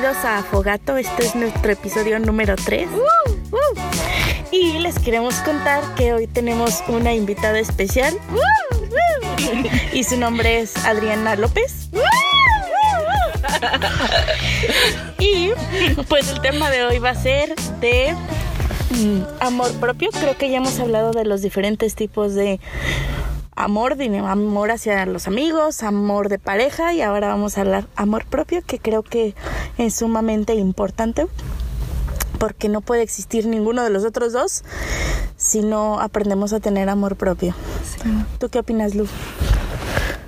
bienvenidos a Afogato. Este es nuestro episodio número 3. Y les queremos contar que hoy tenemos una invitada especial. Y su nombre es Adriana López. Y pues el tema de hoy va a ser de mm, amor propio. Creo que ya hemos hablado de los diferentes tipos de amor, amor hacia los amigos, amor de pareja y ahora vamos a hablar amor propio que creo que es sumamente importante porque no puede existir ninguno de los otros dos si no aprendemos a tener amor propio. ¿Tú qué opinas, Lu?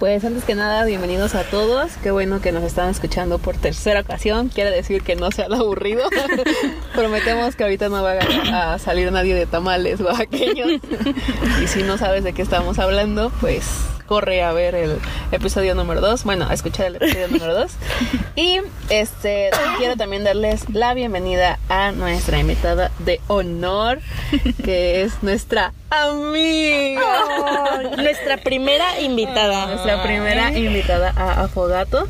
Pues antes que nada, bienvenidos a todos. Qué bueno que nos están escuchando por tercera ocasión. Quiere decir que no se han aburrido. Prometemos que ahorita no va a salir nadie de tamales oaxaqueños. y si no sabes de qué estamos hablando, pues corre a ver el episodio número 2, bueno, a escuchar el episodio número 2. Y este quiero también darles la bienvenida a nuestra invitada de honor, que es nuestra amiga. nuestra primera invitada. Nuestra primera invitada a Afogato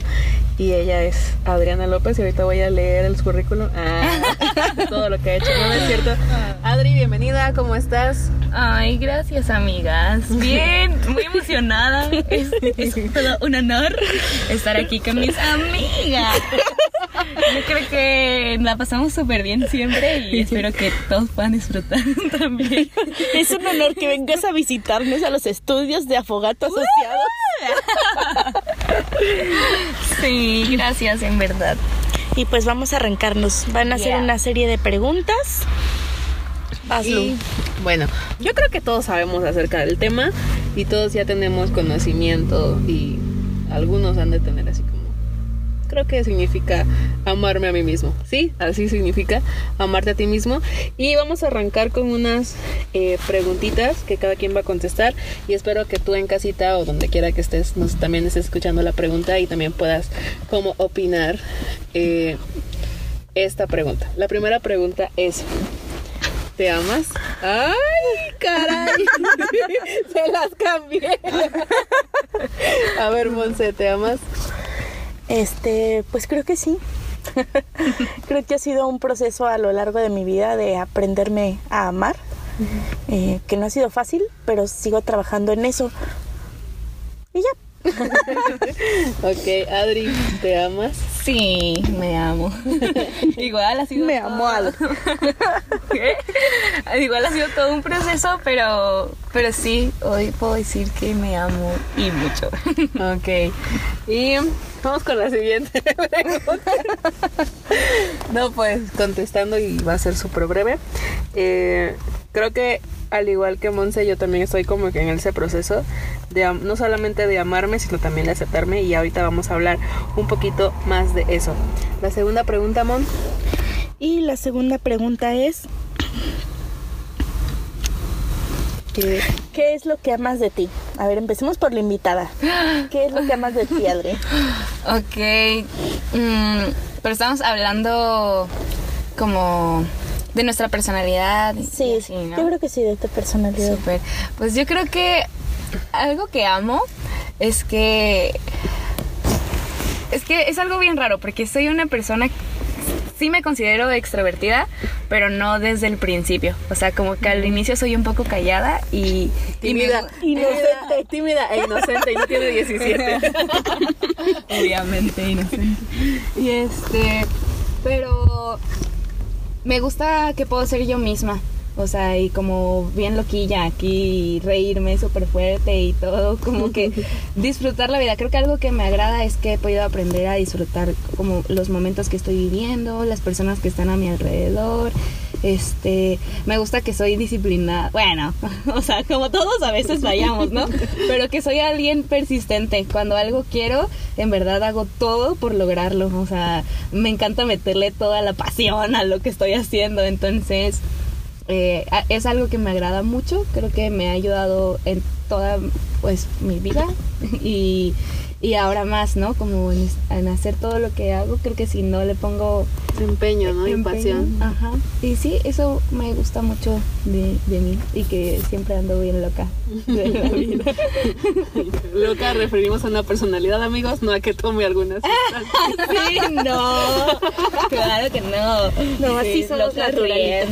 y ella es Adriana López y ahorita voy a leer el currículum. Ah, todo lo que ha hecho, ¿no es cierto? Adri, bienvenida, ¿cómo estás? Ay, gracias amigas. Bien, muy emocionada. Es, todo un honor estar aquí con mis amigas. Yo creo que la pasamos súper bien siempre y espero que todos puedan disfrutar también. Es un honor que vengas a visitarnos a los estudios de Afogato Asociados. Sí, gracias, en verdad. Y pues vamos a arrancarnos. Van a hacer una serie de preguntas. Hazlo. bueno, yo creo que todos sabemos acerca del tema y todos ya tenemos conocimiento y algunos han de tener así creo que significa amarme a mí mismo. Sí, así significa amarte a ti mismo. Y vamos a arrancar con unas eh, preguntitas que cada quien va a contestar. Y espero que tú en casita o donde quiera que estés, nos también estés escuchando la pregunta y también puedas como opinar eh, esta pregunta. La primera pregunta es, ¿Te amas? ¡Ay, caray! Se las cambié. A ver, Monse, ¿te amas? Este, pues creo que sí. creo que ha sido un proceso a lo largo de mi vida de aprenderme a amar, eh, que no ha sido fácil, pero sigo trabajando en eso. Y ya. ok, Adri, ¿te amas? Sí, me amo. Igual ha sido. Me amo algo. Igual ha sido todo un proceso, pero, pero sí, hoy puedo decir que me amo y mucho. ok. Y vamos con la siguiente no, pues contestando y va a ser súper breve. Eh, creo que al igual que Monse, yo también estoy como que en ese proceso de no solamente de amarme, sino también de aceptarme y ahorita vamos a hablar un poquito más de eso. La segunda pregunta, Mon. Y la segunda pregunta es ¿Qué? ¿Qué es lo que amas de ti? A ver, empecemos por la invitada. ¿Qué es lo que amas de ti, Adri? Ok, mm, pero estamos hablando como de nuestra personalidad. Sí, sí, yo creo que sí, de tu personalidad. Súper. Pues yo creo que algo que amo es que... Es que es algo bien raro porque soy una persona sí me considero extrovertida, pero no desde el principio. O sea, como que al inicio soy un poco callada y... Tímida, inocente. Tímida e inocente y no tiene 17. Obviamente inocente. Y este... Pero me gusta que puedo ser yo misma. O sea, y como bien loquilla aquí, reírme súper fuerte y todo, como que disfrutar la vida. Creo que algo que me agrada es que he podido aprender a disfrutar como los momentos que estoy viviendo, las personas que están a mi alrededor. Este, me gusta que soy disciplinada. Bueno, o sea, como todos a veces fallamos, ¿no? Pero que soy alguien persistente. Cuando algo quiero, en verdad hago todo por lograrlo. O sea, me encanta meterle toda la pasión a lo que estoy haciendo. Entonces, eh, es algo que me agrada mucho, creo que me ha ayudado en toda pues mi vida y, y ahora más, ¿no? Como en, hacer todo lo que hago, creo que si no le pongo empeño, ¿no? y pasión. Ajá. Y sí, eso me gusta mucho de, de, mí y que siempre ando bien loca de la vida. loca referimos a una personalidad, amigos, no a que tome algunas sí, no. Claro que no. No, así somos naturales.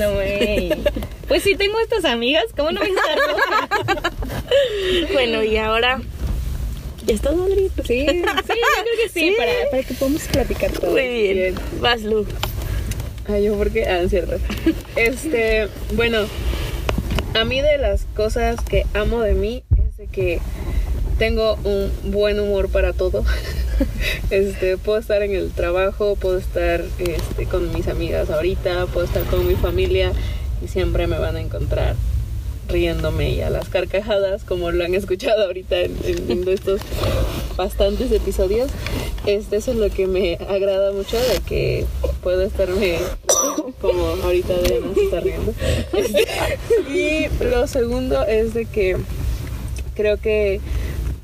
Pues si tengo estas amigas, ¿cómo no me estar bueno, y ahora ¿Ya está Adri? Sí, sí, yo creo que sí, Para, para, que podamos platicar todo. Muy bien. Vas, Lu. Ay, yo porque, ah, cierto. Este, bueno, a mí de las cosas que amo de mí es de que tengo un buen humor para todo. Este, puedo estar en el trabajo, puedo estar este, con mis amigas ahorita, puedo estar con mi familia y siempre me van a encontrar riéndome y a las carcajadas, como lo han escuchado ahorita en, estos bastantes episodios. Este, eso es lo que me agrada mucho de que puedo estarme como ahorita de se está riendo. Este, y lo segundo es de que creo que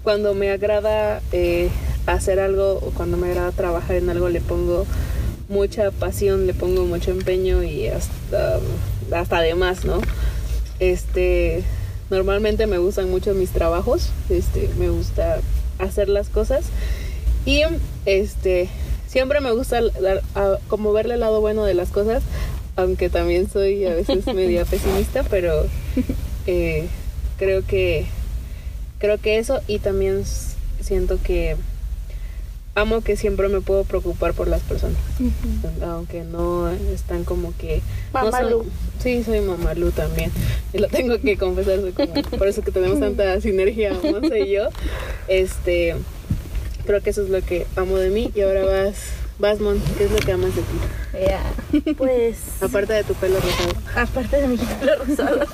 cuando me agrada eh, hacer algo o cuando me agrada trabajar en algo le pongo mucha pasión, le pongo mucho empeño y hasta, hasta además, ¿no? Este, normalmente me gustan mucho mis trabajos, este, me gusta hacer las cosas. Y este, siempre me gusta como verle el lado bueno de las cosas, aunque también soy a veces media pesimista, pero eh, creo que creo que eso y también siento que amo que siempre me puedo preocupar por las personas. Aunque no están como que. Mamalu. sí, soy Mamalu también. Y lo tengo que confesar, por eso que tenemos tanta sinergia, Monse y yo. Este. Creo que eso es lo que amo de mí. Y ahora vas Basmon, ¿qué es lo que amas de ti? Pues. Aparte de tu pelo rosado. Aparte de mi pelo rosado.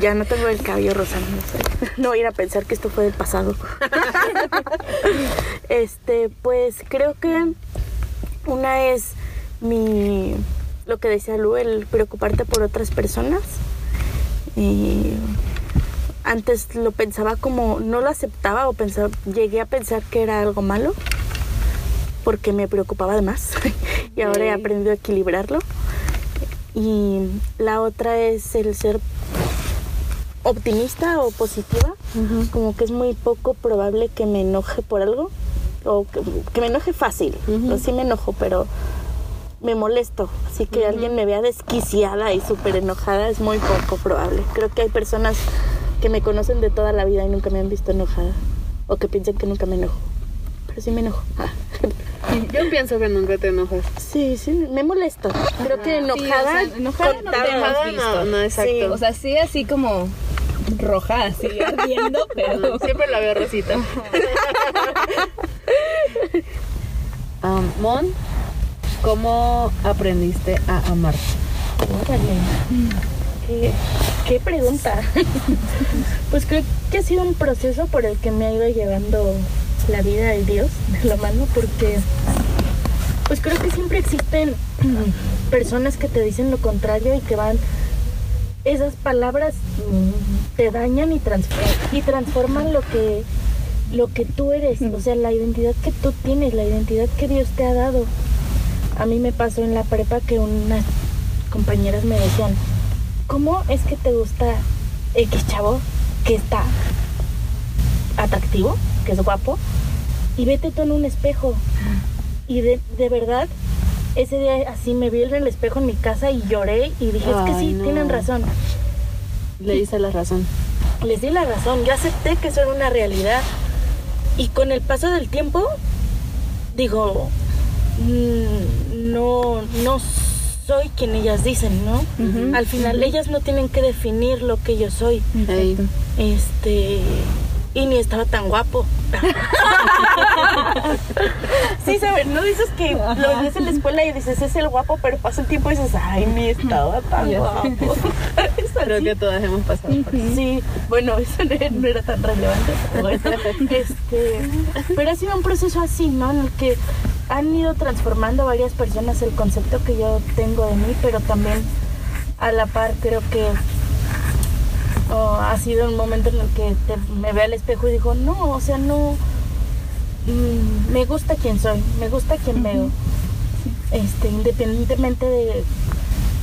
ya no tengo el cabello rosado. No, sé. no voy a ir a pensar que esto fue del pasado. este, pues creo que una es mi. Lo que decía Lu, el preocuparte por otras personas. Y antes lo pensaba como, no lo aceptaba o pensaba, llegué a pensar que era algo malo porque me preocupaba de más y ahora he aprendido a equilibrarlo. Y la otra es el ser optimista o positiva, como que es muy poco probable que me enoje por algo o que, me enoje fácil, así me enojo, pero me molesto, así que alguien me vea desquiciada y súper enojada es muy poco probable. Creo que hay personas que me conocen de toda la vida y nunca me han visto enojada o que piensan que nunca me enojo, pero sí me enojo. Yo pienso que nunca te enojas. Sí, sí, me molesto. Creo que enojada, sí, enojada no te hemos visto. No, exacto. o sea, sí, así como roja, así ardiendo, pero siempre la veo rosita. um, Mon, ¿cómo aprendiste a amar? ¿Qué, qué pregunta. pues creo que ha sido un proceso por el que me ha ido llevando la vida de Dios de la mano porque pues creo que siempre existen personas que te dicen lo contrario y que van esas palabras te dañan y, y transforman lo que lo que tú eres, o sea, la identidad que tú tienes, la identidad que Dios te ha dado. A mí me pasó en la prepa que unas compañeras me decían, ¿cómo es que te gusta X chavo que está atractivo, que es guapo, y vete tú en un espejo. Y de, verdad, ese día así me vi en el espejo en mi casa y lloré y dije, es que sí, tienen razón. Le hice la razón. Les di la razón, yo acepté que eso era una realidad. Y con el paso del tiempo, digo, mm, no, no soy quien ellas dicen, ¿no? Al final ellas no tienen que definir lo que yo soy. Este, y ni estaba tan guapo. sí, ¿sabes? No dices que lo ves en la escuela y dices, es el guapo, pero pasa el tiempo y dices, ay, ni estaba tan guapo. Creo que todas hemos pasado por eso. Sí, bueno, eso no era tan relevante. Pero, este, pero ha sido un proceso así, ¿no? En el que han ido transformando varias personas el concepto que yo tengo de mí, pero también a la par creo que o ha sido un momento en el que me veo al espejo y digo, no, o sea, no, mm, me gusta quien soy, me gusta quien veo. Este, independientemente de,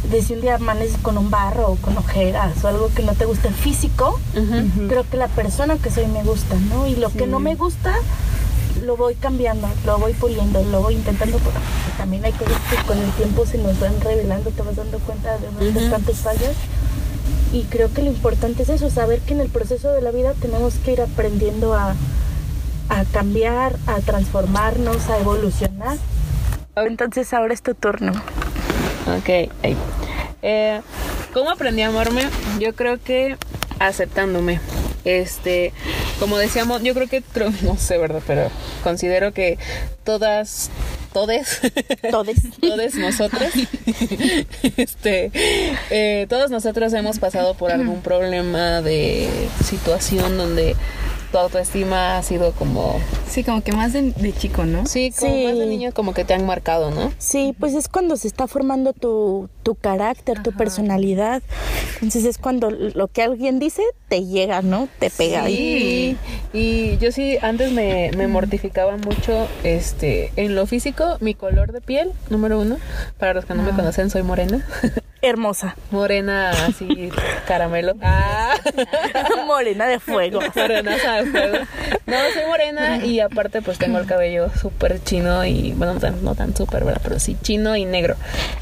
de si un día amaneces con un barro o con ojeras o algo que no te guste físico, creo que la persona que soy me gusta, ¿no? Y lo que no me gusta, lo voy cambiando, lo voy puliendo, lo voy intentando, porque también hay cosas que con el tiempo se nos van revelando, te vas dando cuenta de nuestras tantas fallas. Y creo que lo importante es eso, saber que en el proceso de la vida tenemos que ir aprendiendo a, a cambiar, a transformarnos, a evolucionar. Entonces ahora es tu turno. Ok. Eh, ¿Cómo aprendí a amarme? Yo creo que aceptándome. Este, como decíamos, yo creo que, no sé, ¿verdad? Pero considero que todas, todes, todes, todes nosotros, este, eh, todos nosotros hemos pasado por algún problema de situación donde tu autoestima ha sido como... Sí, como que más de, chico, ¿no? Sí, como más de niño como que te han marcado, ¿no? Sí, pues es cuando se está formando tu, tu carácter, tu personalidad. Entonces es cuando lo que alguien dice te llega, ¿no? Te pega. Sí, y yo sí, antes me, me mortificaba mucho este en lo físico, mi color de piel, número uno. Para los que no me ah. conocen, soy morena. Hermosa. Morena, así, caramelo. Ah. morena de fuego. Morena No, soy morena y aparte pues tengo el cabello súper chino y, bueno, no tan, no tan súper, ¿verdad? Pero sí chino y negro.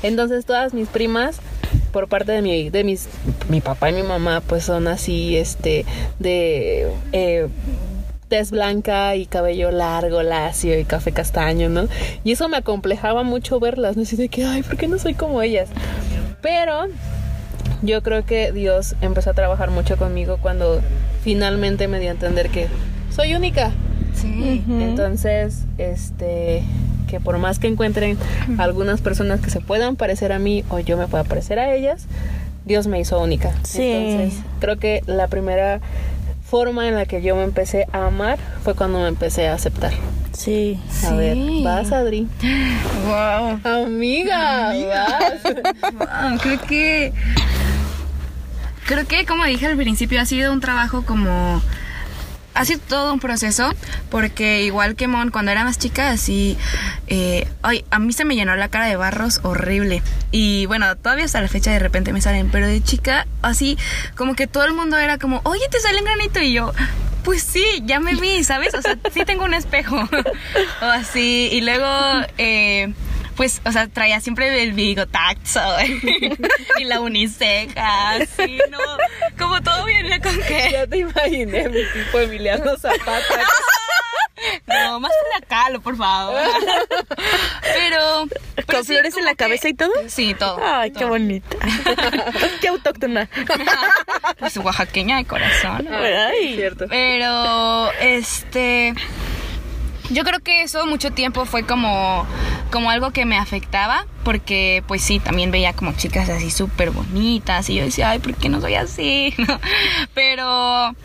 Entonces todas mis primas por parte de mi, de mis, mi papá y mi mamá, pues son así, este, de eh, tez blanca y cabello largo, lacio y café castaño, ¿no? Y eso me acomplejaba mucho verlas, ¿no? Así de que, ay, ¿por qué no soy como ellas? Pero yo creo que Dios empezó a trabajar mucho conmigo cuando finalmente me dio a entender que soy única. Sí. Entonces, este, que por más que encuentren algunas personas que se puedan parecer a mí o yo me pueda parecer a ellas, Dios me hizo única. Sí. Entonces, creo que la primera forma en la que yo me empecé a amar fue cuando me empecé a aceptar. Sí. A ver, vas, Adri. Wow. Amiga, vas. creo que. Creo que, como dije al principio, ha sido un trabajo como ha sido todo un proceso porque igual que Mon cuando era más chica así eh, ay, a mí se me llenó la cara de barros horrible y bueno todavía hasta la fecha de repente me salen pero de chica así como que todo el mundo era como oye te sale un granito y yo pues sí, ya me vi, ¿sabes? O sea, sí tengo un espejo. o así. Y luego, eh, pues, o sea, traía siempre el bigotazo y la uniceja, así, ¿no? Como todo viene con que... Ya te imaginé mi tipo Emiliano Zapata. No, más la calo, por favor. Pero. ¿Con flores en la cabeza y todo? Sí, todo. Ay, qué bonita. qué autóctona. Pues oaxaqueña de corazón. Ay, cierto. Pero, este. Yo creo que eso mucho tiempo fue como, como algo que me afectaba, porque pues sí, también veía como chicas así súper bonitas y yo decía, ay, ¿por qué no soy así? Pero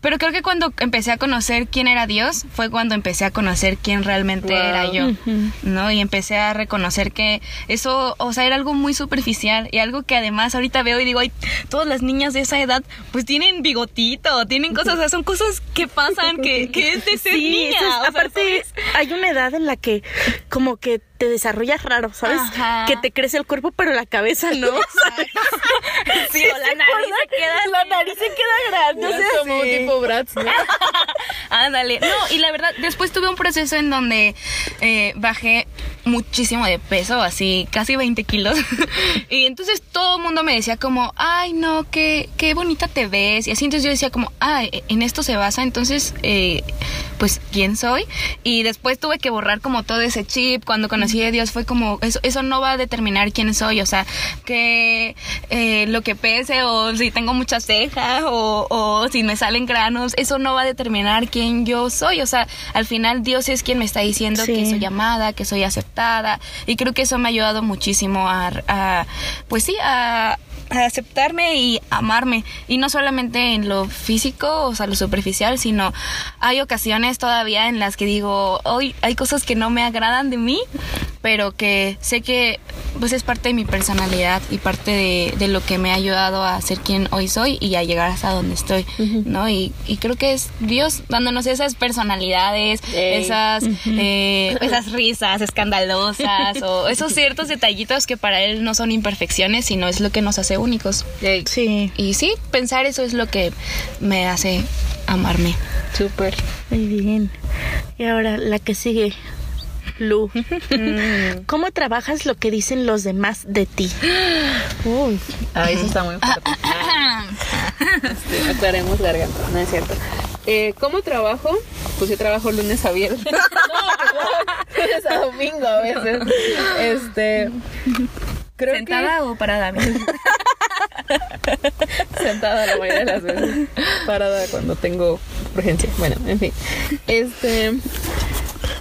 pero creo que cuando empecé a conocer quién era Dios fue cuando empecé a conocer quién realmente era yo, ¿no? Y empecé a reconocer que eso, o sea, era algo muy superficial y algo que además ahorita veo y digo, ay, todas las niñas de esa edad pues tienen bigotito, tienen cosas, o sea, son cosas que pasan que, que es de ser niña. aparte, hay una edad en la que como que te desarrollas raro, ¿sabes? Que te crece el cuerpo, pero la cabeza no. sí, o la nariz se queda. La nariz se queda grande. Es como tipo Bratz, ¿no? Ándale. No, y la verdad, después tuve un proceso en donde eh, bajé muchísimo de peso, así casi 20 kilos. y entonces todo el mundo me decía como, ay, no, qué, qué bonita te ves. Y así entonces yo decía como, ay, en esto se basa, entonces, eh, pues, ¿quién soy? Y después tuve que borrar como todo ese chip cuando conocí de Dios fue como, eso, eso no va a determinar quién soy, o sea, que eh, lo que pese o si tengo muchas cejas o, o si me salen granos, eso no va a determinar quién yo soy, o sea, al final Dios es quien me está diciendo que soy amada, que soy aceptada y creo que eso me ha ayudado muchísimo a, a pues sí, a, aceptarme y amarme. Y no solamente en lo físico, o sea, lo superficial, sino hay ocasiones todavía en las que digo, hoy hay cosas que no me agradan de mí, pero que sé que pues es parte de mi personalidad y parte de, de lo que me ha ayudado a ser quien hoy soy y a llegar hasta donde estoy, ¿no? Y, y creo que es Dios dándonos esas personalidades, esas, eh, esas risas escandalosas o esos ciertos detallitos que para Él no son imperfecciones, sino es lo que nos hace únicos. Sí, Y sí, pensar eso es lo que me hace amarme. súper. muy bien. Y ahora la que sigue. Lu, ¿cómo trabajas lo que dicen los demás de ti? Uy. Ah, eso está muy fuerte. Este, aclaremos garganta, no es cierto. Eh, ¿Cómo trabajo? Pues yo trabajo lunes a viernes. No, lunes a domingo a veces. Este. Creo ¿Sentada o parada? sentada la mayoría de las veces. Parada cuando tengo urgencia. Bueno, en fin. Este.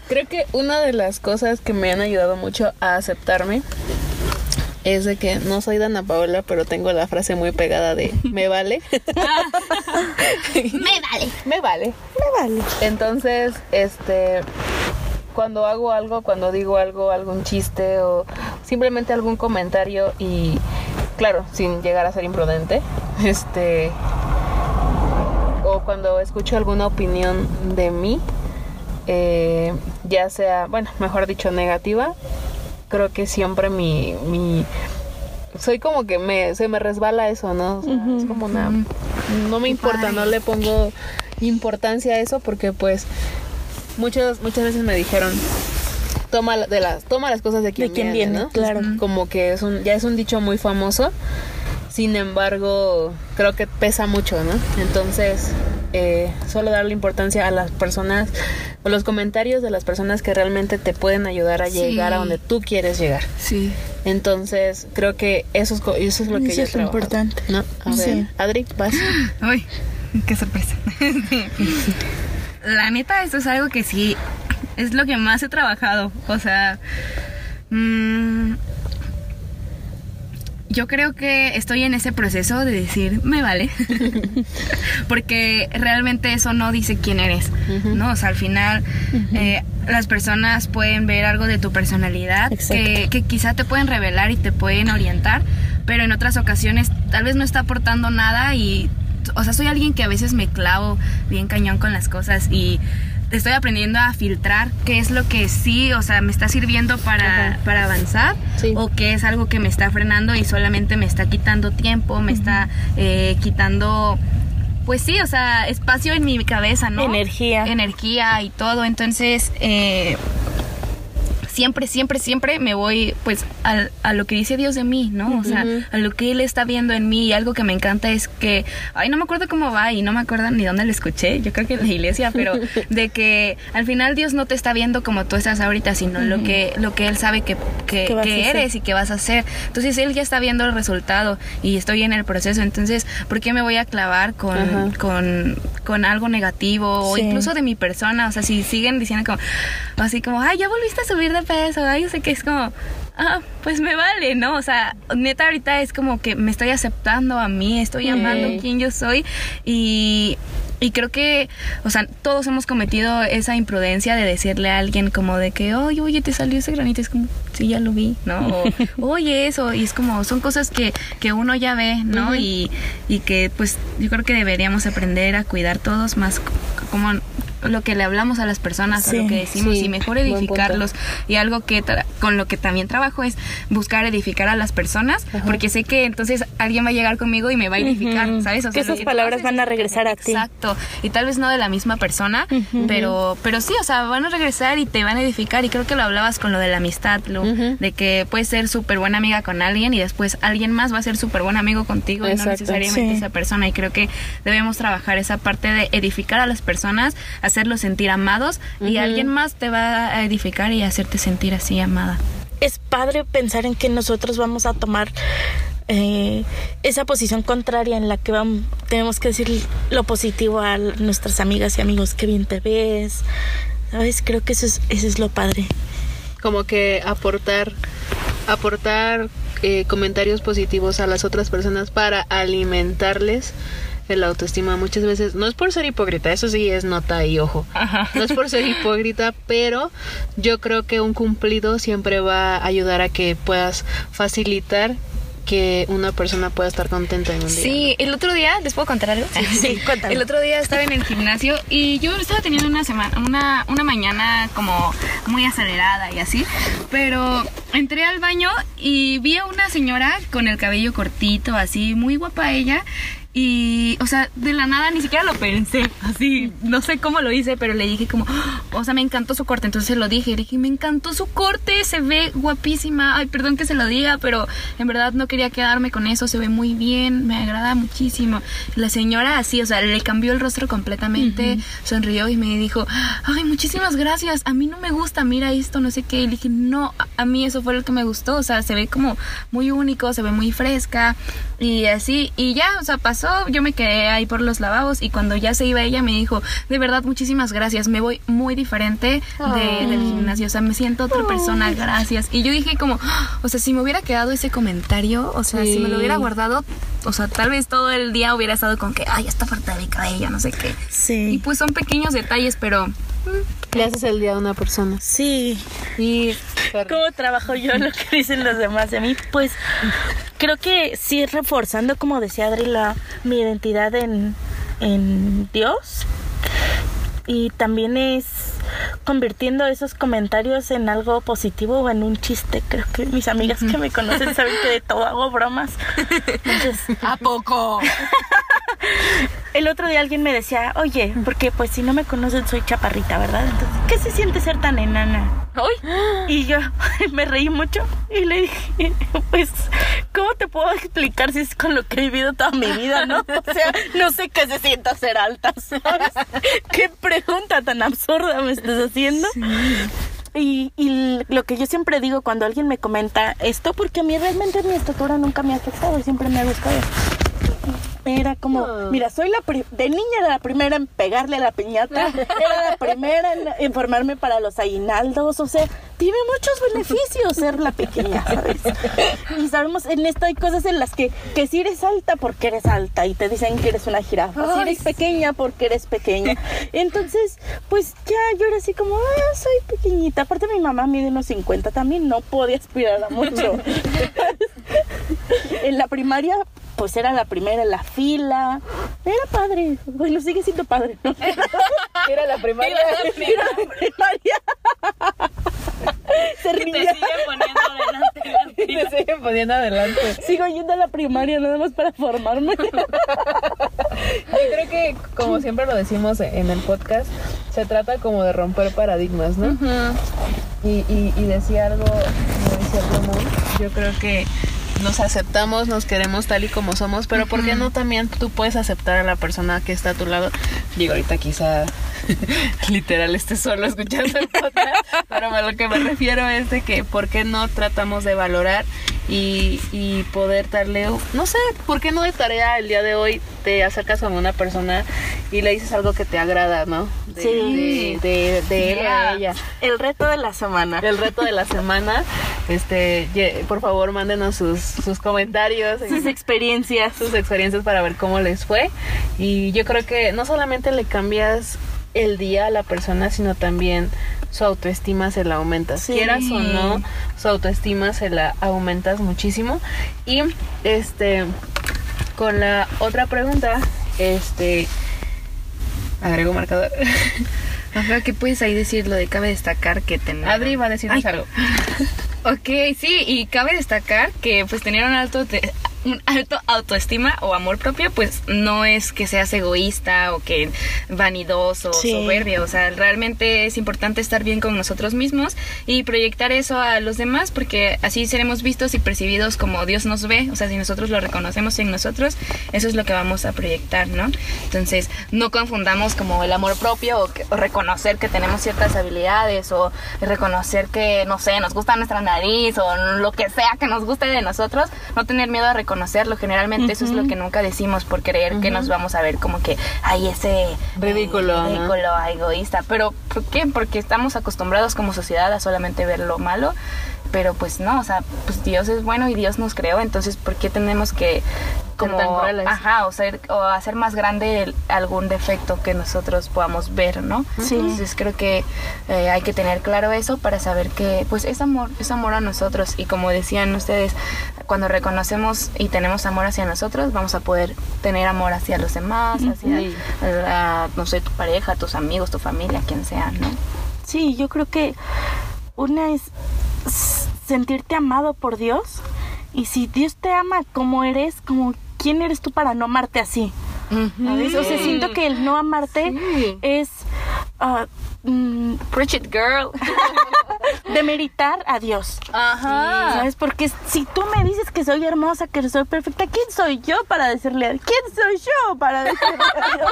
Creo que una de las cosas que me han ayudado mucho a aceptarme es de que no soy Dana Paola, pero tengo la frase muy pegada de me vale. Me vale. me vale. Me vale. Entonces, este, cuando hago algo, cuando digo algo, algún chiste o simplemente algún comentario y, claro, sin llegar a ser imprudente, este, o cuando escucho alguna opinión de mí, eh, ya sea, bueno, mejor dicho, negativa, creo que siempre mi, mi soy como que me, se me resbala eso, ¿no? O sea, Es como una, no me importa, no le pongo importancia a eso porque pues muchas muchas veces me dijeron toma de las toma las cosas de quien, De quien viene, viene, ¿no? claro. Como que es un ya es un dicho muy famoso. Sin embargo, creo que pesa mucho, ¿no? Entonces, eh, solo darle importancia a las personas, o los comentarios de las personas que realmente te pueden ayudar a Sí. llegar a donde tú quieres llegar. Sí. Entonces, creo que eso es, eso es lo que Eso yo es trabajado, importante. ¿no? A ver, Sí. Adri, vas. Uy, qué sorpresa. La neta, esto es algo que sí es lo que más he trabajado. O sea, mm, yo creo que estoy en ese proceso de decir, me vale. Porque realmente eso no dice quién eres. ¿No? O sea, al final eh, las personas pueden ver algo de tu personalidad que, que quizá te pueden revelar y te pueden orientar, pero en otras ocasiones tal vez no está aportando nada y, o sea, soy alguien que a veces me clavo bien cañón con las cosas y estoy aprendiendo a filtrar qué es lo que sí, o sea, me está sirviendo para, Ajá. para avanzar Sí. o qué es algo que me está frenando y solamente me está quitando tiempo, me está eh, quitando... Pues sí, o sea, espacio en mi cabeza, ¿no? Energía. Energía y todo. Entonces, eh, siempre, siempre, siempre me voy pues al- a, lo que dice Dios de mí, ¿no? O sea, a lo que Él está viendo en mí y algo que me encanta es que, ay, no me acuerdo cómo va y no me acuerdo ni dónde lo escuché, yo creo que en la iglesia, pero de que al final Dios no te está viendo como tú estás ahorita, sino lo que lo que Él sabe que, que, ¿Qué vas que a eres y que vas a hacer. Entonces Él ya está viendo el resultado y estoy en el proceso, entonces, ¿por qué me voy a clavar con, Ajá. con, con algo negativo o Sí. incluso de mi persona? O sea, si siguen diciendo como, así como, ay, ya volviste a subir de peso, ay, yo sé que es como, ah, pues me vale, ¿no? O sea, neta ahorita es como que me estoy aceptando a mí, estoy amando Ok. quien yo soy y... Y creo que, o sea, todos hemos cometido esa imprudencia de decirle a alguien como de que, oye, oye, te salió ese granito. Es como, sí, ya lo vi, ¿no? O, oye, eso. Y es como, son cosas que, que uno ya ve, ¿no? Ujú. y, y que, pues, yo creo que deberíamos aprender a cuidar todos más c- como lo que le hablamos a las personas, a Sí, lo que decimos sí, y mejor edificarlos. Y algo que tra- con lo que también trabajo es buscar edificar a las personas, Ajá. porque sé que entonces alguien va a llegar conmigo y me va a edificar. ¿sabes? O Que sea, lo esas palabras van a lo que- regresar a ti. Exacto. Y tal vez no de la misma persona, pero pero sí, o sea, van a regresar y te van a edificar. Y creo que lo hablabas con lo de la amistad, Ujú. de que puedes ser súper buena amiga con alguien y después alguien más va a ser súper buen amigo contigo y no Exacto. necesariamente Sí. esa persona. Y creo que debemos trabajar esa parte de edificar a las personas, hacerlos sentir amados y alguien más te va a edificar y hacerte sentir así amada. es padre pensar en que nosotros vamos a tomar eh, esa posición contraria en la que vamos, tenemos que decir lo positivo a nuestras amigas y amigos, qué bien te ves. ¿Sabes? Creo que eso es, eso es lo padre. como que aportar aportar eh, comentarios positivos a las otras personas para alimentarles el autoestima muchas veces, no es por ser hipócrita, eso sí es nota y ojo, no es por ser hipócrita, pero yo creo que un cumplido siempre va a ayudar a que puedas facilitar que una persona pueda estar contenta en un día. Sí, el otro día, ¿les puedo contar algo? Sí, cuéntame. El otro día estaba en el gimnasio y yo estaba teniendo una semana, una, una mañana como muy acelerada y así, pero entré al baño y vi a una señora con el cabello cortito, así, muy guapa ella, y, o sea, de la nada ni siquiera lo pensé. Así, no sé cómo lo hice, pero le dije como, o sea, me encantó su corte. Entonces lo dije. Le dije, me encantó su corte, se ve guapísima. Ay, perdón que se lo diga, pero en verdad no quería quedarme con eso. Se ve muy bien, me agrada muchísimo. La señora así, o sea, le cambió el rostro completamente, sonrió y me dijo, ay, muchísimas gracias. A mí no me gusta, mira esto, no sé qué. Y le dije, no, a mí eso fue lo que me gustó. O sea, se ve como muy único, se ve muy fresca y así. Y ya, o sea, pasó yo me quedé ahí por los lavabos y cuando ya se iba ella me dijo, de verdad, muchísimas gracias, me voy muy diferente de, del gimnasio, o sea, me siento otra persona, gracias. Y yo dije como, o sea, si me hubiera quedado ese comentario, o sea, si me lo hubiera guardado, o sea, tal vez todo el día hubiera estado con que, ay, está falta de cabello, no sé qué. Sí. Y pues son pequeños detalles, pero... Le haces el día a una persona. Sí. Y ¿Cómo trabajo yo lo que dicen los demás de mí? Pues creo que sí reforzando, como decía Adri, la, mi identidad en, en Dios. Y también es convirtiendo esos comentarios en algo positivo o en un chiste. Creo que mis amigas que me conocen saben que de todo hago bromas. Entonces, ¿A poco? el otro día alguien me decía, oye, porque pues si no me conocen soy chaparrita, ¿verdad? Entonces, ¿qué se siente ser tan enana? Uy. Y yo me reí mucho y le dije, pues, ¿cómo te puedo explicar si es con lo que he vivido toda mi vida, no? O sea, no sé qué se sienta ser alta, ¿sabes? ¿Qué pregunta tan absurda me estás haciendo? Y, y lo que yo siempre digo cuando alguien me comenta esto, porque a mí realmente mi estatura nunca me ha afectado, siempre me ha gustado. Era como, mira, soy la pri- de niña era la primera en pegarle a la piñata, era la primera en, en formarme para los aguinaldos, o sea, tiene muchos beneficios ser la pequeña, ¿sabes? Y sabemos, en esto hay cosas en las que, que si eres alta porque eres alta y te dicen que eres una jirafa, si Ay, eres pequeña porque eres pequeña. Entonces, pues ya yo era así como, ah, soy pequeñita. Aparte mi mamá mide unos 50 también, no podía aspirar a mucho. en la primaria, pues era la primera en la fila. Era padre. Bueno, sigue siendo padre, ¿no? era la primaria. Era la primaria. Se ría. poniendo adelante. Te siguen poniendo adelante. Sigo yendo a la primaria nada más para formarme. Yo creo que, como siempre lo decimos en el podcast, se trata como de romper paradigmas, ¿no? y, y, y decía algo, decía Ramón, yo creo que nos aceptamos, nos queremos tal y como somos, pero ¿por qué no también tú puedes aceptar a la persona que está a tu lado? Digo, ahorita quizá literal esté solo escuchando el podcast, pero a lo que me refiero es de que ¿por qué no tratamos de valorar y, y poder darle, no sé, ¿por qué no de tarea el día de hoy te acercas a una persona y le dices algo que te agrada, ¿no? De, Sí. de, de, de él a ella. El reto de la semana. El reto de la semana, este, por favor mándenos sus, sus comentarios, Sus experiencias. sus experiencias para ver cómo les fue. Y yo creo que no solamente le cambias el día a la persona, sino también su autoestima se la aumentas. Sí. Quieras o no, su autoestima se la aumentas muchísimo. Y este, con la otra pregunta, este, agrego marcador. Ajá, ¿qué puedes ahí decir? Lo de cabe destacar que tener... Adri va a decirnos Ay. algo. Ok, sí, y cabe destacar que pues tener un alto un alto autoestima o amor propio, pues no es que seas egoísta o que vanidoso o Sí. soberbio, o sea, realmente es importante estar bien con nosotros mismos y proyectar eso a los demás porque así seremos vistos y percibidos como Dios nos ve, o sea, si nosotros lo reconocemos en nosotros, eso es lo que vamos a proyectar, ¿no? Entonces, no confundamos como el amor propio o, que- o reconocer que tenemos ciertas habilidades o reconocer que, no sé, nos gusta nuestra nariz o lo que sea que nos guste de nosotros, no tener miedo a reconocerlo. Generalmente eso es lo que nunca decimos por creer que nos vamos a ver como que, ay, ese eh, Ridículo, ¿no? ridículo, egoísta. Pero, ¿por qué? Porque estamos acostumbrados como sociedad a solamente ver lo malo. Pero pues no, o sea, pues Dios es bueno y Dios nos creó, entonces ¿por qué tenemos que como tan ajá o ser o hacer más grande el- algún defecto que nosotros podamos ver no Sí. entonces creo que eh, hay que tener claro eso para saber que pues es amor es amor a nosotros y como decían ustedes cuando reconocemos y tenemos amor hacia nosotros vamos a poder tener amor hacia los demás hacia Sí. la- no sé tu pareja tus amigos tu familia quien sea no Sí, yo creo que una es sentirte amado por Dios y si Dios te ama como eres, como quién eres tú para no amarte así. ¿Sabes? O sea, siento que el no amarte Sí. es ah, mm, preach it girl demeritar a Dios. ajá ¿Sabes? Porque si tú me dices que soy hermosa, que soy perfecta, ¿quién soy yo para decirle a ¿Quién soy yo para decirle a Dios?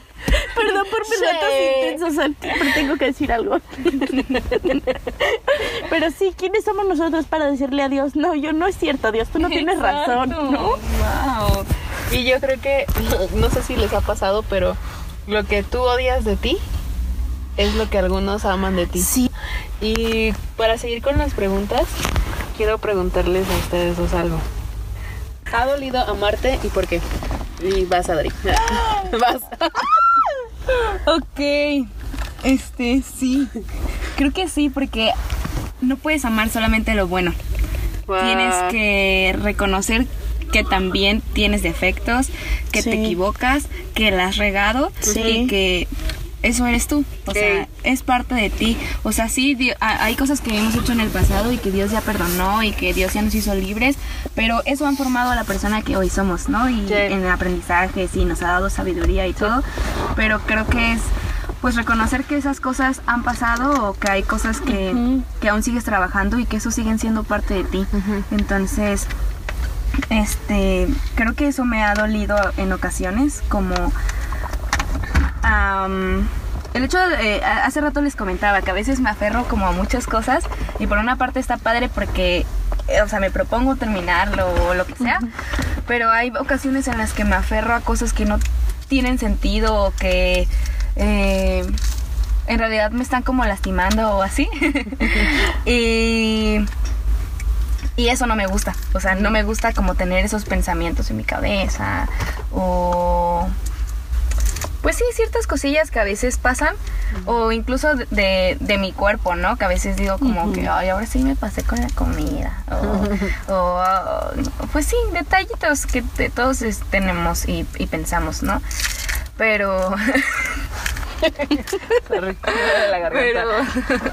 Perdón por mis datos intensos, Santi, pero tengo que decir algo. Pero sí, ¿quiénes somos nosotros para decirle a Dios? No, yo no es cierto, Dios, tú no tienes razón. ¿no? Wow. Y yo creo que, no sé si les ha pasado, pero lo que tú odias de ti es lo que algunos aman de ti. Sí. Y para seguir con las preguntas, quiero preguntarles a ustedes dos algo. ¿Ha dolido amarte y por qué? Y vas, Adri. vas. Ok, este sí, creo que sí, porque no puedes amar solamente lo bueno. Tienes que reconocer que también tienes defectos, que Sí. te equivocas, que la has regado Sí. y que eso eres tú. O Sí. sea, es parte de ti. O sea, sí, hay cosas que hemos hecho en el pasado y que Dios ya perdonó y que Dios ya nos hizo libres, pero eso han formado a la persona que hoy somos, ¿no? Y Sí. en el aprendizaje, sí, nos ha dado sabiduría y todo, pero creo que es pues reconocer que esas cosas han pasado o que hay cosas que, que aún sigues trabajando y que eso siguen siendo parte de ti. Entonces, este, creo que eso me ha dolido en ocasiones, como el hecho de, eh, hace rato les comentaba que a veces me aferro como a muchas cosas y por una parte está padre porque, eh, o sea, me propongo terminarlo o lo que sea, pero hay ocasiones en las que me aferro a cosas que no tienen sentido o que eh, en realidad me están como lastimando o así. y y eso no me gusta. O sea, no me gusta como tener esos pensamientos en mi cabeza. O. Pues sí, ciertas cosillas que a veces pasan. O incluso de, de, mi cuerpo, ¿no? Que a veces digo como que, ay, ahora sí me pasé con la comida. O, o, pues sí, detallitos que todos es- tenemos y, y pensamos, ¿no? Pero. Sorry, me duele la garganta. Pero,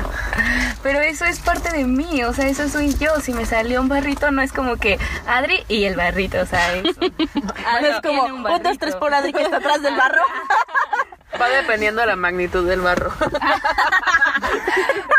pero eso es parte de mí, o sea, eso soy yo. Si me salió un barrito, no es como que Adri y el barrito, o sea, es, No es como un, dos, tres por Adri que está atrás del barro. Va dependiendo de la magnitud del barro.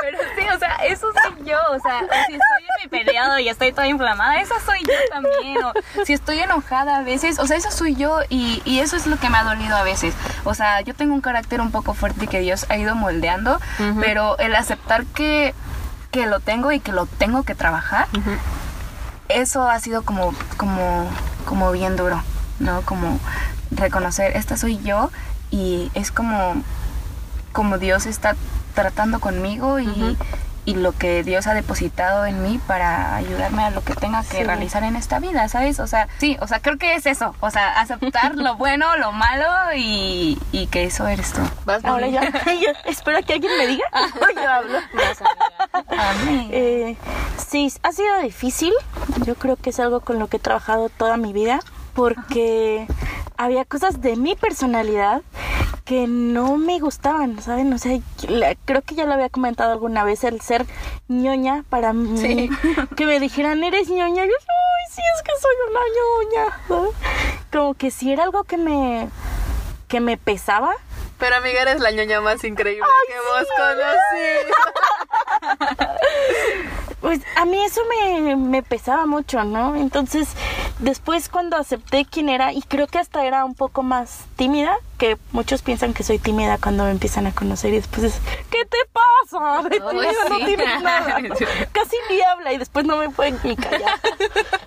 Pero sí, o sea, eso soy yo, o sea, si estoy en mi periodo y estoy toda inflamada, eso soy yo también. O si estoy enojada a veces, o sea, eso soy yo y, y eso es lo que me ha dolido a veces. O sea, yo tengo un carácter un poco fuerte que Dios ha ido moldeando, pero el aceptar que, que lo tengo y que lo tengo que trabajar, eso ha sido como, como, como bien duro, ¿no? Como reconocer, esta soy yo y es como, como Dios está tratando conmigo y, y lo que Dios ha depositado en mí para ayudarme a lo que tenga que Sí. realizar en esta vida, ¿sabes? O sea, sí, o sea, creo que es eso, o sea, aceptar lo bueno, lo malo y, y que eso eres tú. Vas, Ahora yo, yo espero que alguien me diga. O yo hablo. Eh, sí, ha sido difícil. Yo creo que es algo con lo que he trabajado toda mi vida porque había cosas de mi personalidad que no me gustaban, ¿saben? O sea, la- creo que ya lo había comentado alguna vez, el ser ñoña para mí. Sí. Que me dijeran, eres ñoña. Yo, ay, sí, es que soy una ñoña. Como que si era algo que me, que me pesaba, Pero amiga, eres la ñoña más increíble que hemos conocido. Pues a mí eso me, me pesaba mucho, ¿no? Entonces, después cuando acepté quién era, y creo que hasta era un poco más tímida, que muchos piensan que soy tímida cuando me empiezan a conocer y después es, ¿qué te pasa? De tímida no sí. tienes nada. Casi ni habla y después no me pueden ni callar.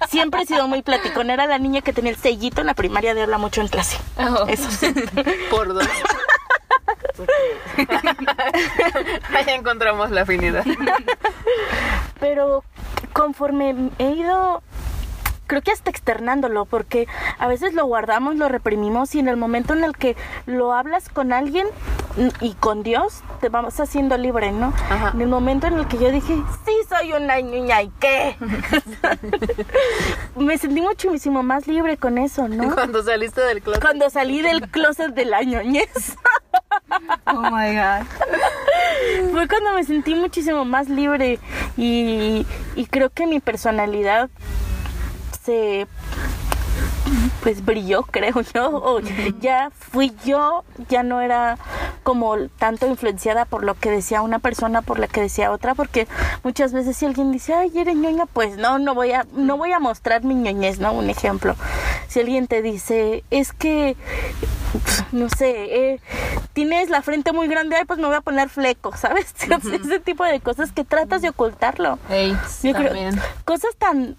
Siempre he sido muy platicona, era la niña que tenía el sellito en la primaria de habla mucho en clase. Oh. Eso sí. Por dos. Ahí encontramos la afinidad. pero conforme he ido creo que hasta externándolo, porque a veces lo guardamos, lo reprimimos y en el momento en el que lo hablas con alguien y con Dios, te vamos haciendo libre, ¿no? Ajá. En el momento en el que yo dije, sí, soy una niña, ¿y qué? Me sentí muchísimo más libre con eso, ¿no? Cuando saliste del closet. Cuando salí del closet de la ñoñez. Oh my god. Fue cuando me sentí muchísimo más libre y, y creo que mi personalidad pues brilló, creo yo, o ya fui yo, ya no era como tanto influenciada por lo que decía una persona, por la que decía otra, porque muchas veces si alguien dice, ay, eres ñoña, pues no, no voy a, no voy a mostrar mi ñoñez, ¿no? Un ejemplo. Si alguien te dice, es que, no sé, eh, tienes la frente muy grande, ay, pues me voy a poner fleco, ¿sabes? Ese tipo de cosas que tratas de ocultarlo. Yo creo- cosas tan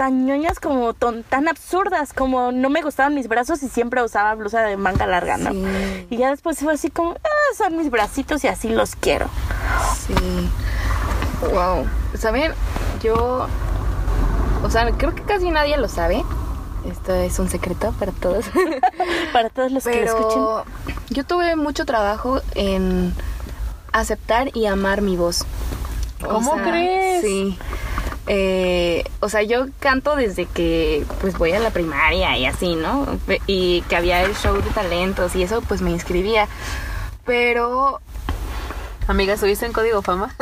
tan ñoñas como ton- tan absurdas como no me gustaban mis brazos y siempre usaba blusa de manga larga, ¿no? Sí. Y ya después fue así como, ah, son mis bracitos y así los quiero. Sí. Wow. ¿Saben? Yo. O sea, creo que casi nadie lo sabe. Esto es un secreto para todos. Para todos los que lo escuchen. Yo tuve mucho trabajo en aceptar y amar mi voz. O ¿Cómo crees? Sí. Eh, o sea, yo canto desde que pues voy a la primaria y así, ¿no? Y que había el show de talentos y eso pues me inscribía. Pero Amiga, ¿estuviste en Código Fama?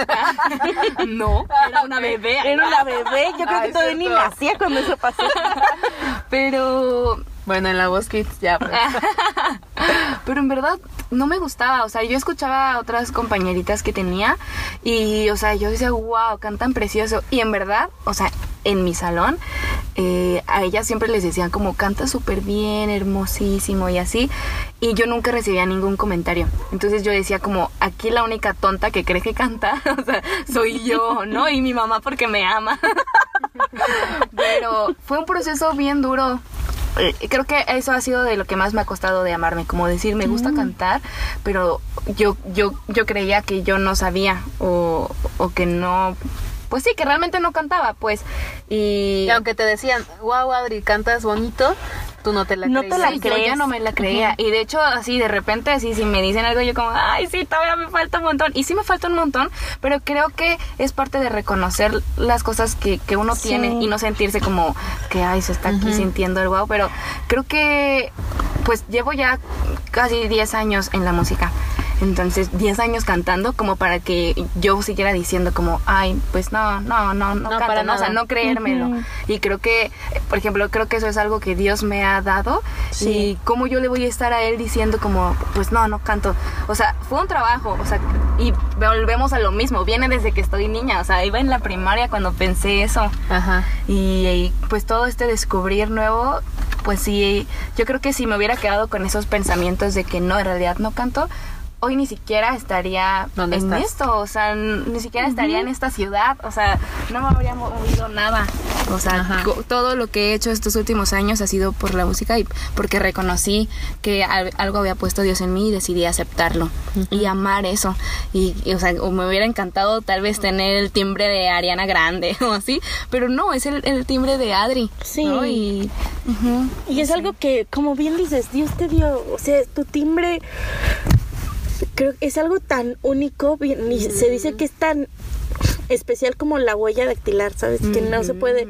no, era una bebé. Era una bebé, yo creo Ah, que todavía ni nacía cuando eso pasó. Pero bueno, en la voz Kids ya. pues. Pero en verdad no me gustaba, o sea, yo escuchaba a otras compañeritas que tenía y, o sea, yo decía, wow, cantan precioso. Y en verdad, o sea, en mi salón, eh, a ellas siempre les decían como, canta súper bien, hermosísimo y así. Y yo nunca recibía ningún comentario. Entonces yo decía como, aquí la única tonta que cree que canta, o sea, soy yo, ¿no? Y mi mamá porque me ama. Pero fue un proceso bien duro. Eh, Creo que eso ha sido de lo que más me ha costado de amarme, como decir, me gusta cantar, pero yo, yo, yo creía que yo no sabía o, o que no, pues sí, que realmente no cantaba, pues. Y, Y aunque te decían, wow, Adri, cantas bonito, tú no te la No te creías. la Sí, yo crees. ya no me la creía. Y de hecho, así de repente, así si me dicen algo, yo como, ay, sí, todavía me falta un montón. Y sí me falta un montón, pero creo que es parte de reconocer las cosas que, que uno Sí. tiene y no sentirse como que, ay, se está aquí sintiendo el wow. Pero creo que, pues llevo ya casi 10 años en la música. Entonces, 10 años cantando como para que yo siguiera diciendo como, ay, pues no, no, no, no, No, canto, para ¿no? O sea, no creérmelo. Ujú. Y creo que, por ejemplo, creo que eso es algo que Dios me ha dado. Sí. Y cómo yo le voy a estar a Él diciendo como, pues no, no canto. O sea, fue un trabajo. O sea, y volvemos a lo mismo. Viene desde que estoy niña. O sea, iba en la primaria cuando pensé eso. Ajá. Y, y, pues todo este descubrir nuevo, pues sí, yo creo que si me hubiera quedado con esos pensamientos de que no, en realidad no canto, hoy ni siquiera estaría ¿Dónde en estás? esto, o sea, ni siquiera estaría en esta ciudad, o sea, no me habría movido nada. O sea, Ajá. todo lo que he hecho estos últimos años ha sido por la música y porque reconocí que al- algo había puesto Dios en mí y decidí aceptarlo y amar eso. Y, y, o sea, o me hubiera encantado tal vez tener el timbre de Ariana Grande o así, pero no, es el, el timbre de Adri. Sí. ¿no? Y es algo que, como bien dices, Dios te dio, o sea, tu timbre creo que es algo tan único, bien- se dice que es tan especial como la huella dactilar, ¿sabes? Que no se puede,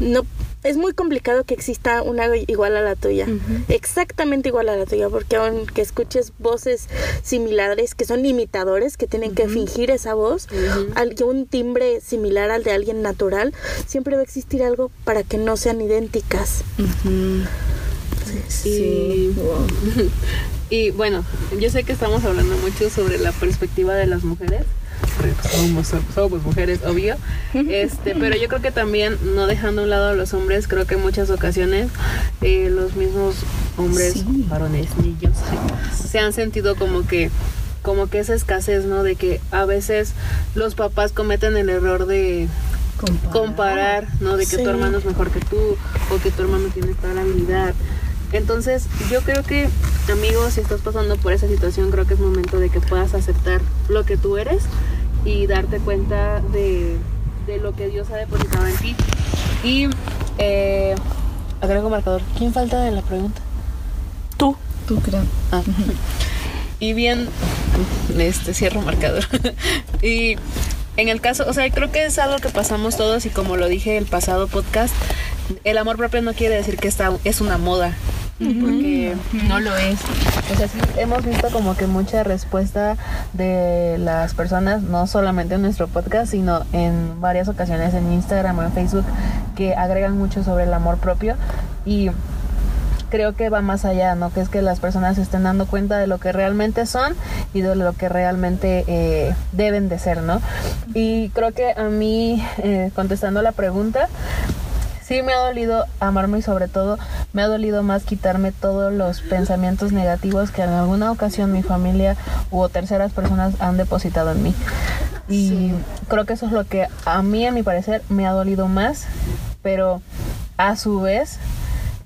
no, es muy complicado que exista una igual a la tuya, exactamente igual a la tuya, porque aunque escuches voces similares, que son imitadores, que tienen que fingir esa voz, al que un timbre similar al de alguien natural, siempre va a existir algo para que no sean idénticas. Ujú. Y, y bueno, yo sé que estamos hablando mucho sobre la perspectiva de las mujeres. Somos, somos mujeres, obvio. Este, pero yo creo que también, no dejando a un lado a los hombres, creo que en muchas ocasiones eh, los mismos hombres, Sí. varones, niños, se han sentido como que como que esa escasez, ¿no? De que a veces los papás cometen el error de comparar, ¿no? De que Sí. tu hermano es mejor que tú o que tu hermano tiene tal habilidad. Entonces, yo creo que, amigos, si estás pasando por esa situación, creo que es momento de que puedas aceptar lo que tú eres y darte cuenta de, de lo que Dios ha depositado en ti. Y eh, agrego marcador. ¿Quién falta de la pregunta? Tú. Tú creo. Ah. Y bien, este cierro marcador. y en el caso, o sea, creo que es algo que pasamos todos y como lo dije el pasado podcast, el amor propio no quiere decir que esta es una moda. Porque No lo es. o sea, sí, hemos visto como que mucha respuesta de las personas, no solamente en nuestro podcast, sino en varias ocasiones en Instagram o en Facebook, que agregan mucho sobre el amor propio y creo que va más allá, ¿no? Que es que las personas se estén dando cuenta de lo que realmente son y de lo que realmente eh, deben de ser, ¿no? Y creo que a mí, eh, contestando la pregunta, sí me ha dolido amarme y sobre todo me ha dolido más quitarme todos los pensamientos negativos que en alguna ocasión mi familia u terceras personas han depositado en mí. Y creo que eso es lo que a mí, a mi parecer, me ha dolido más, pero a su vez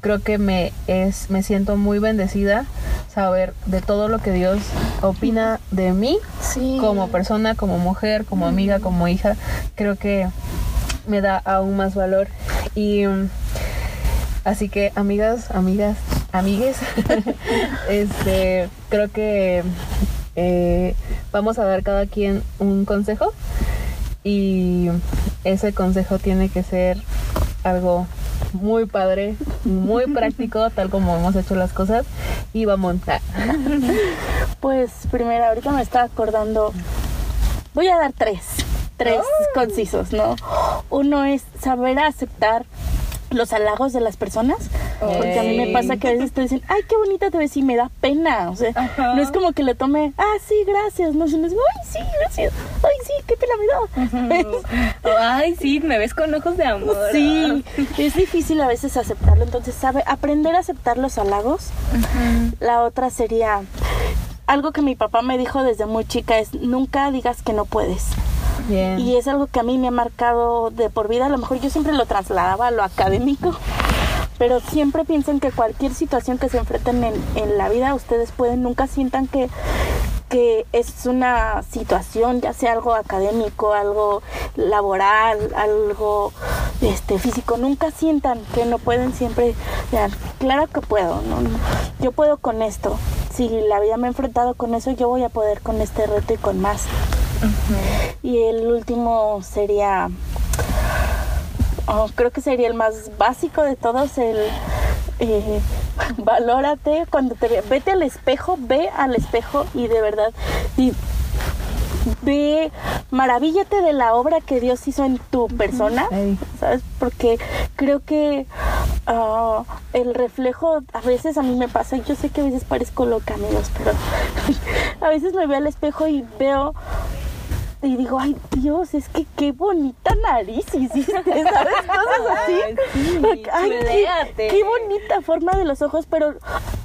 creo que me es me siento muy bendecida saber de todo lo que Dios opina de mí Sí. como persona, como mujer, como amiga, como hija, creo que me da aún más valor. Y así que amigas, amigas, amigues, este, creo que eh, vamos a dar cada quien un consejo y ese consejo tiene que ser algo muy padre, muy práctico, tal como hemos hecho las cosas. Y vamos. ah, Pues primero, ahorita me estaba acordando. Voy a dar tres. Tres concisos, ¿no? Uno es saber aceptar los halagos de las personas. Porque a mí me pasa que a veces te dicen, ay, qué bonita te ves y me da pena. O sea, Ajá. no es como que le tome, ah, sí, gracias. No, sino es, ay, sí, gracias. Ay, sí, qué pena me da. Ay, sí, me ves con ojos de amor. Sí, es difícil a veces aceptarlo. Entonces, sabe, aprender a aceptar los halagos. La otra sería algo que mi papá me dijo desde muy chica es nunca digas que no puedes. Y es algo que a mí me ha marcado de por vida. A lo mejor yo siempre lo trasladaba a lo académico. Pero siempre piensen que cualquier situación que se enfrenten en, en la vida, ustedes pueden, nunca sientan que, que es una situación, ya sea algo académico, algo laboral, algo este físico, nunca sientan que no pueden siempre, claro que puedo, ¿no? yo puedo con esto. Si la vida me ha enfrentado con eso, yo voy a poder con este reto y con más. Y el último sería, oh, creo que sería el más básico de todos, el eh, valórate cuando te ve, vete al espejo, ve al espejo y de verdad, y ve, maravíllate de la obra que Dios hizo en tu persona. ¿sabes? Porque creo que ah, el reflejo a veces a mí me pasa, yo sé que a veces parezco loca, amigos, pero a veces me veo al espejo y veo y digo, ay Dios, es que qué bonita nariz hiciste, ¿sabes? Cosas así. Ay, Ay, qué, bonita forma de los ojos, pero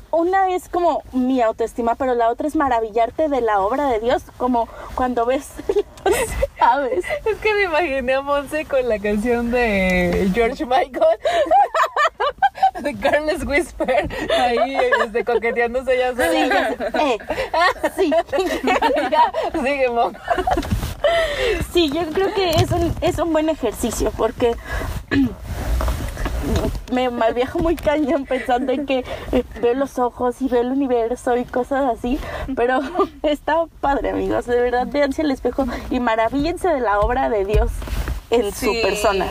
una es como mi autoestima, pero la otra es maravillarte de la obra de Dios, como cuando ves las aves. Es que me imaginé a Monse con la canción de George Michael. De Carlos Whisper, ahí este, coqueteándose ya Sí, ya sé. Eh, sí. ya, sigue, mom. Sí, yo creo que es un, es un buen ejercicio porque me malviajo muy cañón pensando en que eh, veo los ojos y veo el universo y cosas así, pero está padre, amigos, de verdad, véanse al espejo y maravíllense de la obra de Dios en su persona.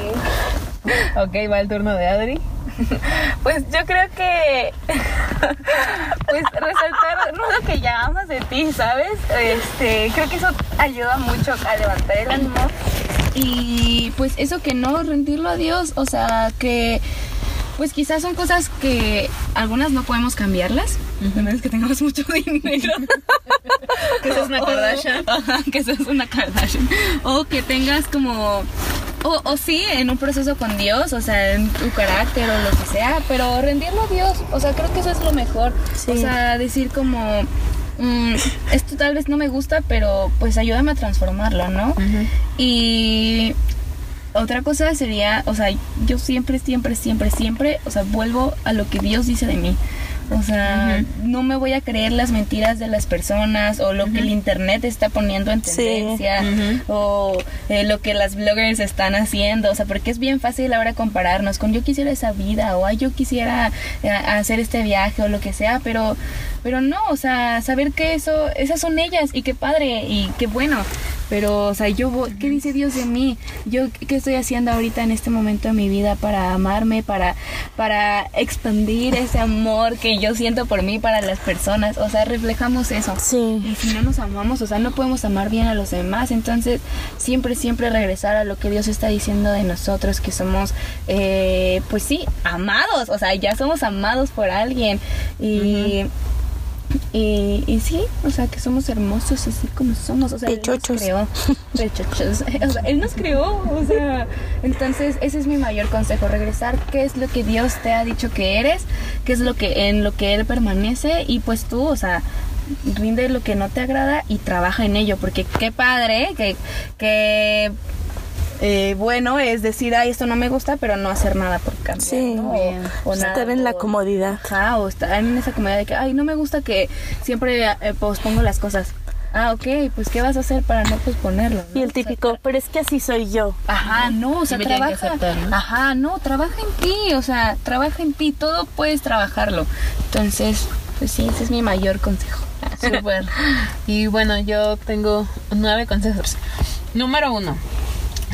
Ok, va el turno de Adri. Pues yo creo que pues resaltar no lo que ya amas de ti, ¿sabes? Este, creo que eso ayuda mucho a levantar el ánimo y pues eso que no rendirlo a Dios, o sea, que pues quizás son cosas que algunas no podemos cambiarlas, a menos que tengamos mucho dinero. Que sos una Kardashian. Ajá, que seas una Kardashian. O que tengas como. O, o sí, en un proceso con Dios, o sea, en tu carácter o lo que sea, pero rendirlo a Dios, o sea, creo que eso es lo mejor. Sí. O sea, decir como. mm, esto tal vez no me gusta, pero pues ayúdame a transformarlo, ¿no? Y otra cosa sería, o sea, yo siempre, siempre, siempre, siempre, o sea, vuelvo a lo que Dios dice de mí. O sea, no me voy a creer las mentiras de las personas o lo que el internet está poniendo en tendencia o eh, lo que las bloggers están haciendo. O sea, porque es bien fácil ahora compararnos con yo quisiera esa vida o yo quisiera eh, hacer este viaje o lo que sea, pero, pero no, o sea, saber que eso, esas son ellas y qué padre y qué bueno. Pero, o sea, yo, ¿qué dice Dios de mí? Yo, ¿qué estoy haciendo ahorita en este momento de mi vida para amarme, para, para expandir ese amor que yo siento por mí para las personas? O sea, reflejamos eso. Sí. Y si no nos amamos, o sea, no podemos amar bien a los demás. Entonces, siempre, siempre regresar a lo que Dios está diciendo de nosotros, que somos, eh, pues sí, amados. O sea, ya somos amados por alguien. Y. Y, y, sí, o sea, que somos hermosos así como somos. O sea, Él nos creó. O sea, él nos creó. O sea, entonces ese es mi mayor consejo, regresar qué es lo que Dios te ha dicho que eres, qué es lo que en lo que Él permanece y pues tú, o sea, rinde lo que no te agrada y trabaja en ello, porque qué padre que, que eh, bueno es decir, ay, esto no me gusta, pero no hacer nada por cambiar. Sí, o, estar en la comodidad. Ah, o estar en esa comodidad de que, ay, no me gusta que siempre eh, pospongo las cosas. Ah, ok, pues ¿qué vas a hacer para no posponerlo? Y el típico, pero es que así soy yo. Ajá, no, o sea, trabaja. Ajá, no, trabaja en ti, o sea, trabaja en ti, todo puedes trabajarlo. Entonces, pues sí, ese es mi mayor consejo. Súper. y bueno, yo tengo nueve consejos. Número uno,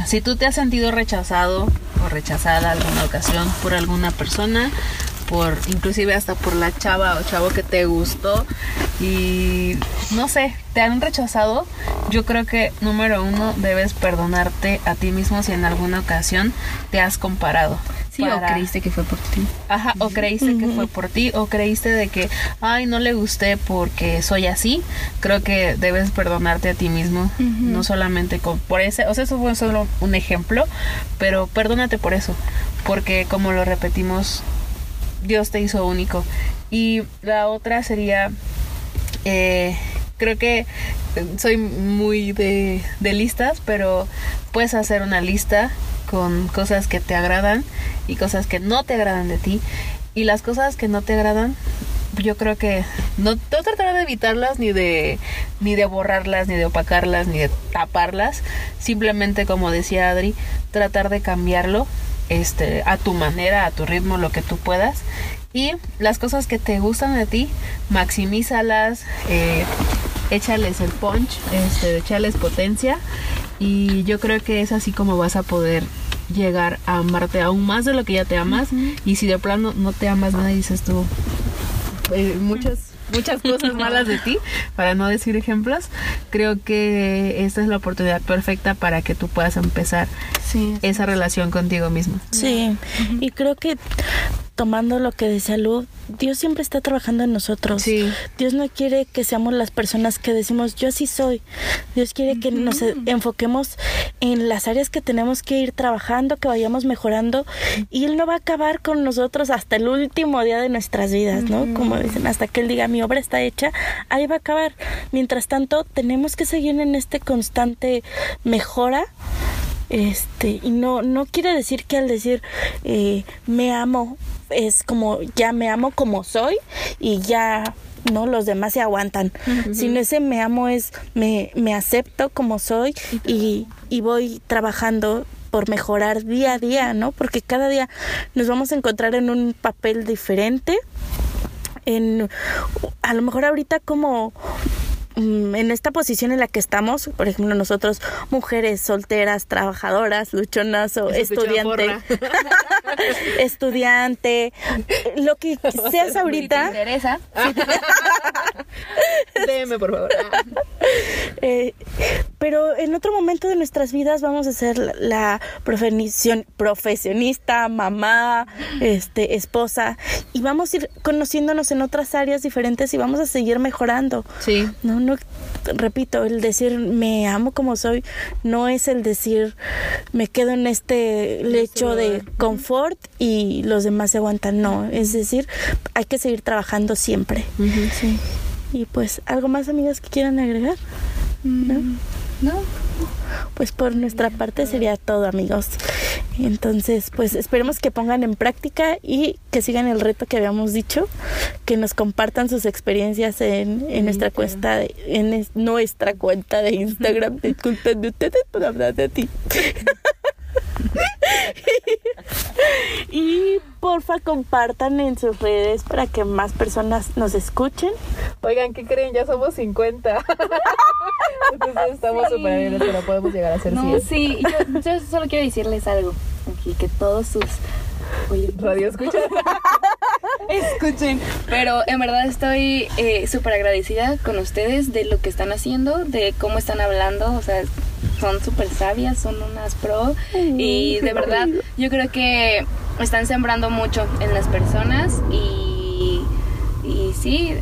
si tú te has sentido rechazado o rechazada alguna ocasión por alguna persona, por inclusive hasta por la chava o chavo que te gustó y no sé, te han rechazado, yo creo que número uno debes perdonarte a ti mismo si en alguna ocasión te has comparado. Sí, o creíste que fue por ti. Ajá, o creíste que fue por ti, o creíste de que, ay, no le gusté porque soy así. Creo que debes perdonarte a ti mismo, no solamente con, por ese, o sea, eso fue solo un ejemplo, pero perdónate por eso, porque como lo repetimos, Dios te hizo único. Y la otra sería, eh, creo que soy muy de, de listas, pero puedes hacer una lista con cosas que te agradan y cosas que no te agradan de ti. Y las cosas que no te agradan, yo creo que no, no tratar de evitarlas ni de ni de borrarlas, ni de opacarlas, ni de taparlas. Simplemente como decía Adri, tratar de cambiarlo este, a tu manera, a tu ritmo, lo que tú puedas. Y las cosas que te gustan de ti, maximízalas, eh, échales el punch, este, échales potencia. Y yo creo que es así como vas a poder llegar a amarte aún más de lo que ya te amas. Y si de plano no te amas nada y dices tú eh, muchas muchas cosas malas de ti, para no decir ejemplos, creo que esta es la oportunidad perfecta para que tú puedas empezar esa relación contigo mismo. Sí, y creo que tomando lo que de salud, Dios siempre está trabajando en nosotros. Dios no quiere que seamos las personas que decimos yo así soy. Dios quiere que nos enfoquemos en las áreas que tenemos que ir trabajando, que vayamos mejorando y Él no va a acabar con nosotros hasta el último día de nuestras vidas, ¿no? Como dicen, hasta que Él diga mi obra está hecha, ahí va a acabar. Mientras tanto, tenemos que seguir en este constante mejora este y no no quiere decir que al decir eh, me amo es como ya me amo como soy y ya no los demás se aguantan sino ese me amo es me, me acepto como soy y, y voy trabajando por mejorar día a día, ¿no? Porque cada día nos vamos a encontrar en un papel diferente. En a lo mejor ahorita como en esta posición en la que estamos, por ejemplo, nosotros, mujeres solteras, trabajadoras, luchonas o estudiante, estudiante, lo que seas ahorita. ¿Te interesa? Deme, por favor. Eh, pero en otro momento de nuestras vidas vamos a ser la, profesionista, mamá, este, esposa, y vamos a ir conociéndonos en otras áreas diferentes y vamos a seguir mejorando. Sí. No, no, repito, el decir me amo como soy no es el decir me quedo en este lecho de confort y los demás se aguantan. No, es decir, hay que seguir trabajando siempre. sí. Y pues, ¿algo más, amigas, que quieran agregar? Mm, ¿No? Pues por nuestra parte sería todo, amigos. Entonces, pues esperemos que pongan en práctica y que sigan el reto que habíamos dicho, que nos compartan sus experiencias en, en nuestra cuenta de, en nuestra cuenta de Instagram. Disculpen de ustedes por hablar de ti. y porfa compartan en sus redes para que más personas nos escuchen. Oigan, ¿qué creen? Ya somos 50. Entonces estamos súper bien, pero podemos llegar a ser no, Sí, yo, yo, solo quiero decirles algo. Aquí, que todos sus... Oye, radio escuchen. escuchen. Pero en verdad estoy eh, súper agradecida con ustedes de lo que están haciendo, de cómo están hablando. O sea, son súper sabias, son unas pro. y de verdad, yo creo que están sembrando mucho en las personas y, y sí,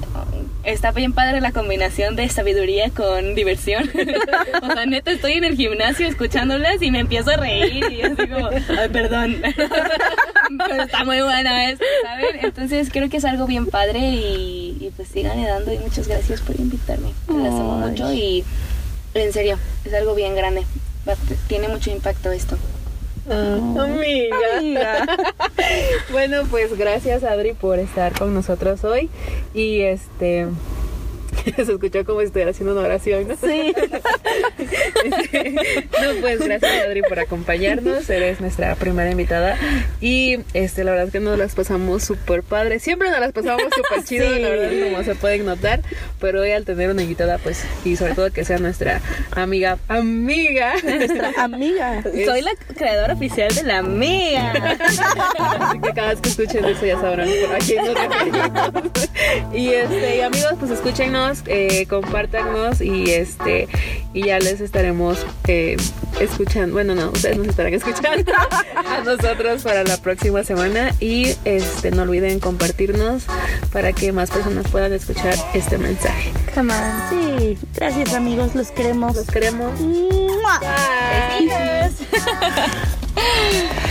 está bien padre la combinación de sabiduría con diversión. o sea, neta, estoy en el gimnasio escuchándolas y me empiezo a reír y así como, ay, perdón. Pero está muy buena esto, ¿saben? Entonces creo que es algo bien padre y, y pues sigan dando y muchas gracias por invitarme. Las amo mucho y en serio, es algo bien grande. Tiene mucho impacto esto. Ah, amiga. bueno, pues gracias Adri por estar con nosotros hoy. Y este se escuchó como si estuviera haciendo una oración, ¿no? Sí. no, pues gracias Adri por acompañarnos, eres nuestra primera invitada y este la verdad es que nos las pasamos súper padre, siempre nos las pasamos súper chido, la verdad como se pueden notar, pero hoy al tener una invitada pues y sobre todo que sea nuestra amiga, amiga, nuestra amiga. Soy la creadora oficial de la amiga. Así que cada vez que escuchen eso ya sabrán por aquí nos Y este, y amigos, pues escúchenos eh, compártanos y este y ya les estaremos eh, escuchando. Bueno, no, ustedes nos estarán escuchando a nosotros para la próxima semana y este no olviden compartirnos para que más personas puedan escuchar este mensaje. Come Sí, gracias amigos, los queremos. Los queremos. Bye.